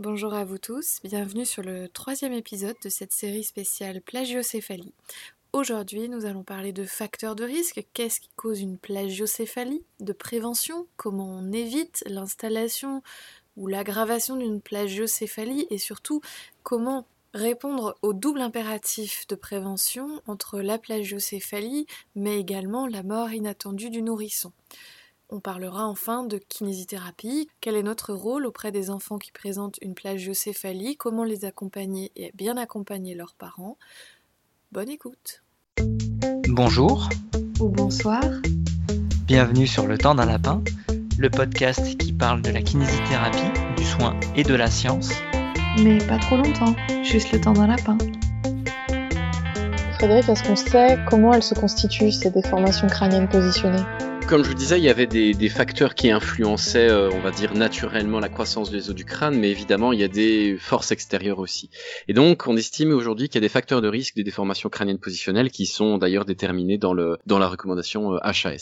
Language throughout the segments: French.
Bonjour à vous tous, bienvenue sur le troisième épisode de cette série spéciale plagiocéphalie. Aujourd'hui, nous allons parler de facteurs de risque, qu'est-ce qui cause une plagiocéphalie, de prévention, comment on évite l'installation ou l'aggravation d'une plagiocéphalie? Et surtout comment répondre au double impératif de prévention entre la plagiocéphalie mais également la mort inattendue du nourrisson? On parlera enfin de kinésithérapie, quel est notre rôle auprès des enfants qui présentent une plagiocéphalie, comment les accompagner et bien accompagner leurs parents? Bonne écoute. Bonjour. Ou bonsoir. Bienvenue sur Le Temps d'un Lapin, le podcast qui parle de la kinésithérapie, du soin et de la science. Mais pas trop longtemps, juste le temps d'un lapin. Frédéric, est-ce qu'on sait comment elles se constituent, ces déformations crâniennes positionnées? Comme je vous disais, il y avait des, facteurs qui influençaient, euh, on va dire, naturellement la croissance des os du crâne, mais évidemment, il y a des forces extérieures aussi. Et donc, on estime aujourd'hui qu'il y a des facteurs de risque des déformations crâniennes positionnelles qui sont d'ailleurs déterminés dans, le, dans la recommandation HAS. Euh,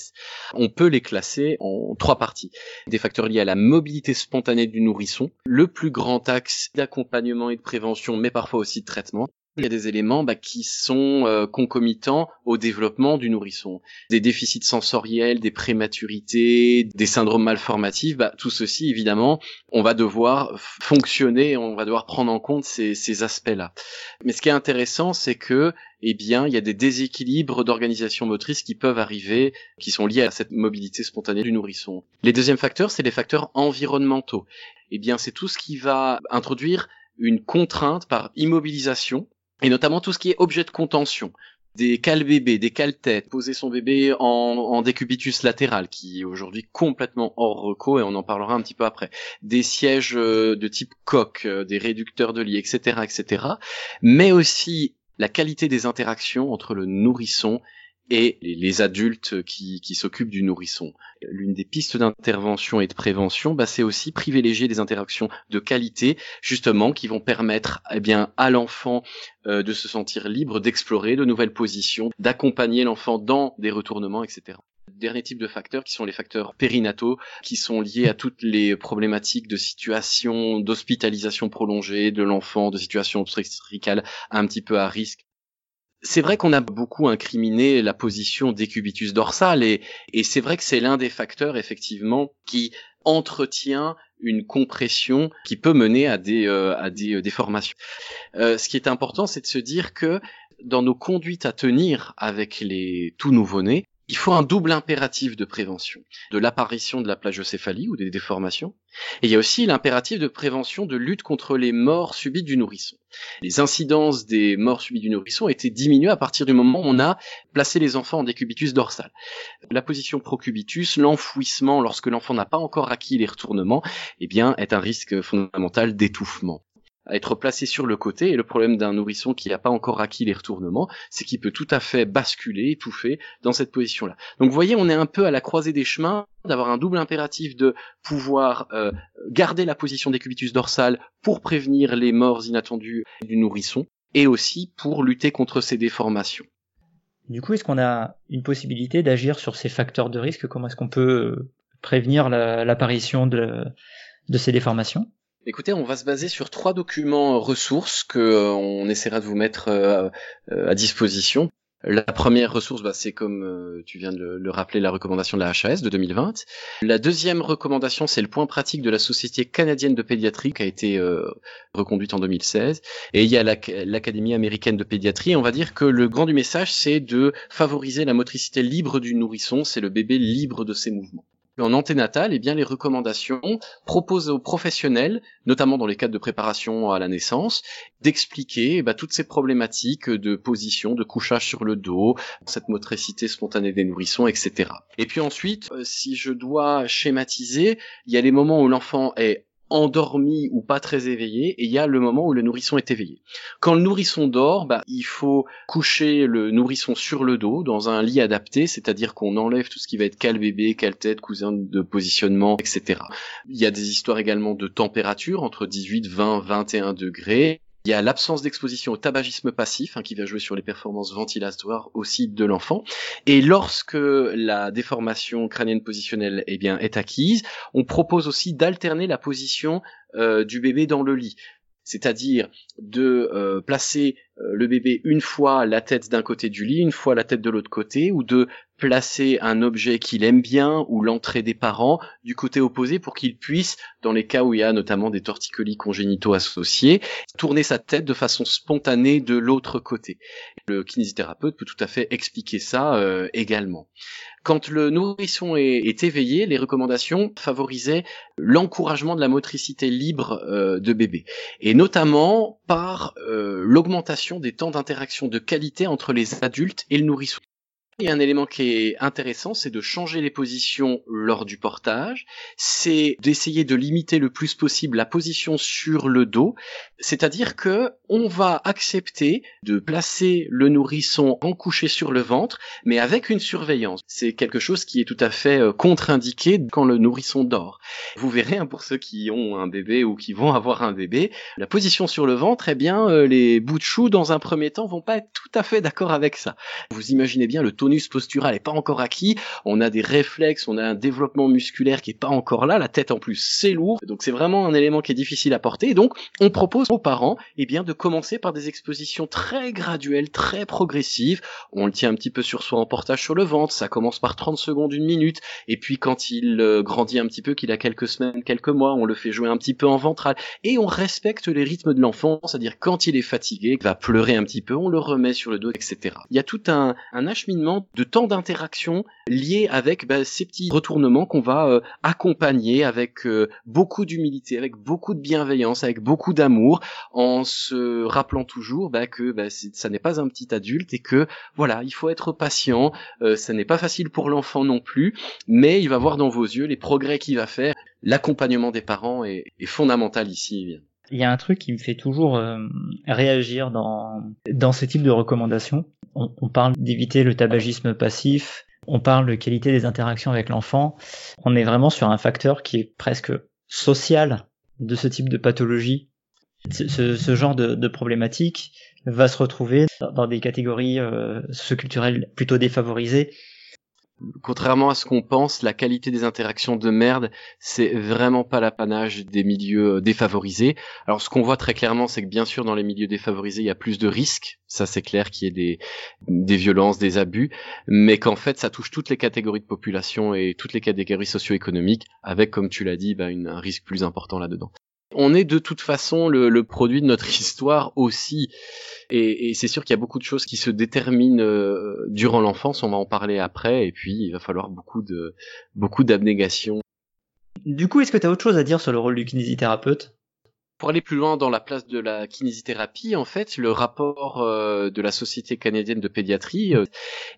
on peut les classer en trois parties. Des facteurs liés à la mobilité spontanée du nourrisson, le plus grand axe d'accompagnement et de prévention, mais parfois aussi de traitement, il y a des éléments bah, qui sont euh, concomitants au développement du nourrisson. Des déficits sensoriels, des prématurités, des syndromes malformatifs, bah, tout ceci, évidemment, on va devoir fonctionner, on va devoir prendre en compte ces, ces aspects-là. Mais ce qui est intéressant, c'est que eh bien, il y a des déséquilibres d'organisation motrice qui peuvent arriver, qui sont liés à cette mobilité spontanée du nourrisson. Les deuxièmes facteurs, c'est les facteurs environnementaux. Eh bien, c'est tout ce qui va introduire une contrainte par immobilisation et notamment tout ce qui est objet de contention des cales bébés, des cales têtes, poser son bébé en, en décubitus latéral, qui est aujourd'hui complètement hors reco, et on en parlera un petit peu après, des sièges euh, de type coque, euh, des réducteurs de lit, etc., etc., mais aussi la qualité des interactions entre le nourrisson et les, adultes qui, qui s'occupent du nourrisson. L'une des pistes d'intervention et de prévention, bah, c'est aussi privilégier des interactions de qualité, justement, qui vont permettre eh bien, à l'enfant euh, de se sentir libre, d'explorer de nouvelles positions, d'accompagner l'enfant dans des retournements, etc dernier type de facteurs qui sont les facteurs périnataux, qui sont liés à toutes les problématiques de situation d'hospitalisation prolongée de l'enfant, de situation obstétricale un petit peu à risque c'est vrai qu'on a beaucoup incriminé la position des cubitus dorsal et, et c'est vrai que c'est l'un des facteurs effectivement qui entretient une compression qui peut mener à des, euh, à des euh, déformations. Euh, ce qui est important, c'est de se dire que dans nos conduites à tenir avec les tout nouveau-nés, il faut un double impératif de prévention de l'apparition de la plagiocéphalie ou des déformations, et il y a aussi l'impératif de prévention de lutte contre les morts subites du nourrisson. Les incidences des morts subites du nourrisson étaient diminuées à partir du moment où on a placé les enfants en décubitus dorsal. La position procubitus, l'enfouissement lorsque l'enfant n'a pas encore acquis les retournements, eh bien, est un risque fondamental d'étouffement à être placé sur le côté. Et le problème d'un nourrisson qui n'a pas encore acquis les retournements, c'est qu'il peut tout à fait basculer, étouffer dans cette position-là. Donc vous voyez, on est un peu à la croisée des chemins d'avoir un double impératif de pouvoir euh, garder la position des cubitus dorsales pour prévenir les morts inattendues du nourrisson et aussi pour lutter contre ces déformations. Du coup, est-ce qu'on a une possibilité d'agir sur ces facteurs de risque? Comment est-ce qu'on peut prévenir l'apparition de, de ces déformations? Écoutez, on va se baser sur trois documents ressources que euh, on essaiera de vous mettre euh, euh, à disposition. La première ressource, bah, c'est comme tu viens de le, rappeler, la recommandation de la HAS de 2020. La deuxième recommandation, c'est le point pratique de la Société canadienne de pédiatrie qui a été reconduite en 2016. Et il y a l'Académie américaine de pédiatrie. on va dire que le grand du message, c'est de favoriser la motricité libre du nourrisson, c'est le bébé libre de ses mouvements. En anténatal, eh bien, les recommandations proposent aux professionnels, notamment dans les cadres de préparation à la naissance, d'expliquer eh ben, toutes ces problématiques de position, de couchage sur le dos, cette motricité spontanée des nourrissons, etc. Et puis ensuite, euh, si je dois schématiser, il y a les moments où l'enfant est endormi ou pas très éveillé et il y a le moment où le nourrisson est éveillé. Quand le nourrisson dort, bah, il faut coucher le nourrisson sur le dos dans un lit adapté, c'est-à-dire qu'on enlève tout ce qui va être cale bébé, cale tête, cousin de positionnement, etc. Il y a des histoires également de température entre 18, 20, 21 degrés. Il y a l'absence d'exposition au tabagisme passif, hein, qui va jouer sur les performances ventilatoires aussi de l'enfant. Et lorsque la déformation crânienne positionnelle eh bien, est acquise, on propose aussi d'alterner la position euh, du bébé dans le lit c'est-à-dire de euh, placer euh, le bébé une fois la tête d'un côté du lit, une fois la tête de l'autre côté, ou de placer un objet qu'il aime bien ou l'entrée des parents du côté opposé pour qu'il puisse, dans les cas où il y a notamment des torticolis congénitaux associés, tourner sa tête de façon spontanée de l'autre côté. Le kinésithérapeute peut tout à fait expliquer ça euh, également. Quand le nourrisson est, éveillé, les recommandations favorisaient l'encouragement de la motricité libre euh, de bébé, et notamment par euh, l'augmentation des temps d'interaction de qualité entre les adultes et le nourrisson. Il y a un élément qui est intéressant, c'est de changer les positions lors du portage, c'est d'essayer de limiter le plus possible la position sur le dos, c'est-à-dire que on va accepter de placer le nourrisson en couché sur le ventre, mais avec une surveillance. C'est quelque chose qui est tout à fait euh, contre-indiqué quand le nourrisson dort. Vous verrez, hein, pour ceux qui ont un bébé ou qui vont avoir un bébé, la position sur le ventre, eh bien, euh, les bouts de chou, dans un premier temps, vont pas être tout à fait d'accord avec ça. Vous imaginez bien le taux tonus postural est pas encore acquis, on a des réflexes, on a un développement musculaire qui est pas encore là, la tête en plus c'est lourd, donc c'est vraiment un élément qui est difficile à porter. Donc on propose aux parents eh bien de commencer par des expositions très graduelles, très progressives. On le tient un petit peu sur soi en portage sur le ventre, ça commence par 30 secondes, une minute, et puis quand il euh, grandit un petit peu, qu'il a quelques semaines, quelques mois, on le fait jouer un petit peu en ventral, et on respecte les rythmes de l'enfant, c'est-à-dire quand il est fatigué, il va pleurer un petit peu, on le remet sur le dos, etc. Il y a tout un, un acheminement de temps d'interaction lié avec bah, ces petits retournements qu'on va euh, accompagner avec euh, beaucoup d'humilité, avec beaucoup de bienveillance, avec beaucoup d'amour, en se rappelant toujours bah, que bah, ça n'est pas un petit adulte et que voilà, il faut être patient. Euh, ça n'est pas facile pour l'enfant non plus, mais il va voir dans vos yeux les progrès qu'il va faire. L'accompagnement des parents est, est fondamental ici. Il y a un truc qui me fait toujours euh, réagir dans, dans ce type de recommandations. On, on parle d'éviter le tabagisme passif, on parle de qualité des interactions avec l'enfant. On est vraiment sur un facteur qui est presque social de ce type de pathologie. Ce, ce genre de, de, problématique va se retrouver dans des catégories euh, socioculturelles plutôt défavorisées contrairement à ce qu'on pense, la qualité des interactions de merde, c'est vraiment pas l'apanage des milieux euh, défavorisés. Alors ce qu'on voit très clairement, c'est que bien sûr dans les milieux défavorisés, il y a plus de risques, ça c'est clair qu'il y ait des, des violences, des abus, mais qu'en fait ça touche toutes les catégories de population et toutes les catégories socio-économiques, avec comme tu l'as dit, bah, un risque plus important là-dedans. On est de toute façon le, le produit de notre histoire aussi. Et, et c'est sûr qu'il y a beaucoup de choses qui se déterminent euh, durant l'enfance, on va en parler après, et puis il va falloir beaucoup de beaucoup d'abnégation. Du coup, est-ce que tu as autre chose à dire sur le rôle du kinésithérapeute? Pour aller plus loin dans la place de la kinésithérapie, en fait, le rapport euh, de la Société canadienne de pédiatrie, euh,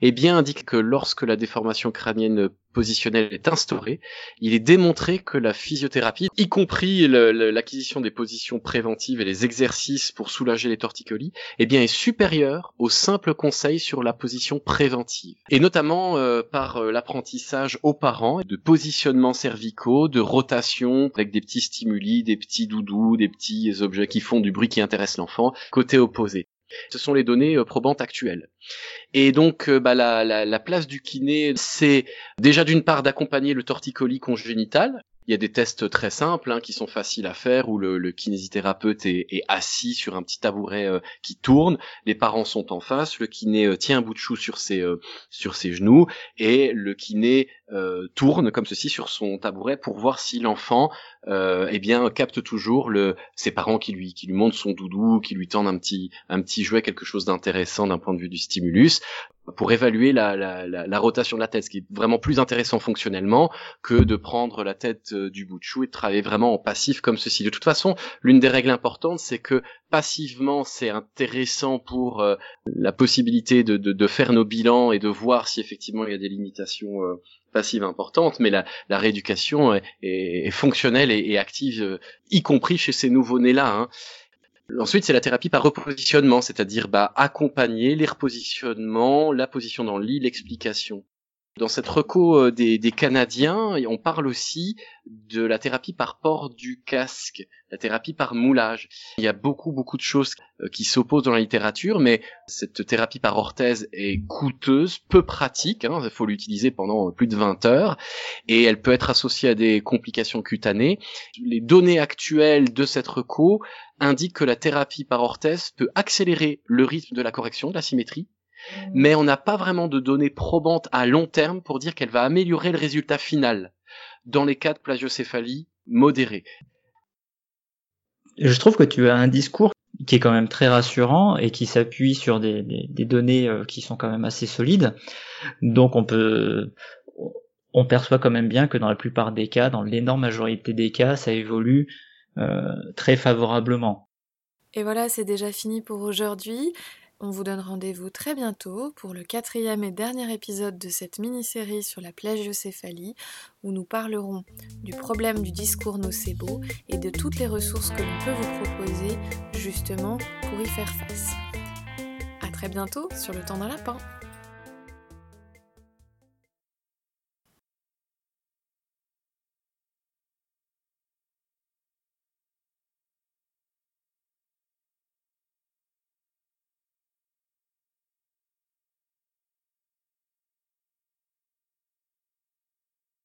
eh bien, indique que lorsque la déformation crânienne positionnelle est instaurée, il est démontré que la physiothérapie, y compris l'acquisition des positions préventives et les exercices pour soulager les torticolis, eh bien est supérieure au simple conseil sur la position préventive. Et notamment euh, par euh, l'apprentissage aux parents de positionnement cervicaux, de rotation avec des petits stimuli, des petits doudous, des petits objets qui font du bruit qui intéresse l'enfant, côté opposé. Ce sont les données euh, probantes actuelles. Et donc, euh, bah, la, la, la, place du kiné, c'est déjà d'une part d'accompagner le torticolis congénital, il y a des tests très simples hein, qui sont faciles à faire où le, le kinésithérapeute est, est, assis sur un petit tabouret euh, qui tourne, les parents sont en face, le kiné tient un bout de chou sur ses euh, sur ses genoux. Et le kiné tourne comme ceci sur son tabouret pour voir si l'enfant eh bien capte toujours le ses parents qui lui qui lui montrent son doudou, qui lui tendent un petit un petit jouet, quelque chose d'intéressant d'un point de vue du stimulus pour évaluer la, la, la, la, rotation de la tête, ce qui est vraiment plus intéressant fonctionnellement que de prendre la tête euh, du bout de chou et de travailler vraiment en passif comme ceci. De toute façon, l'une des règles importantes, c'est que passivement, c'est intéressant pour euh, la possibilité de, de, de, faire nos bilans et de voir si effectivement il y a des limitations euh, passives importantes, mais la, rééducation est, est, est fonctionnelle et, active, y compris chez ces nouveaux-nés-là. Hein. Ensuite, c'est la thérapie par repositionnement, c'est-à-dire bah, accompagner les repositionnements, la position dans le lit, l'explication. Dans cette reco des, des Canadiens, on parle aussi de la thérapie par port du casque, la thérapie par moulage. Il y a beaucoup beaucoup de choses euh, qui s'opposent dans la littérature, mais cette thérapie par orthèse est coûteuse, peu pratique, hein, il faut l'utiliser pendant plus de 20 heures, et elle peut être associée à des complications cutanées. Les données actuelles de cette reco indiquent que la thérapie par orthèse peut accélérer le rythme de la correction de la symétrie, mais on n'a pas vraiment de données probantes à long terme pour dire qu'elle va améliorer le résultat final dans les cas de plagiocéphalie modérée. Je trouve que tu as un discours qui est quand même très rassurant et qui s'appuie sur des, données euh, qui sont quand même assez solides. Donc on peut, on perçoit quand même bien que dans la plupart des cas, dans l'énorme majorité des cas, ça évolue euh, très favorablement. Et voilà, c'est déjà fini pour aujourd'hui. On vous donne rendez-vous très bientôt pour le quatrième et dernier épisode de cette mini-série sur la plagiocéphalie où nous parlerons du problème du discours nocebo et de toutes les ressources que l'on peut vous proposer justement pour y faire face. A très bientôt sur le temps d'un lapin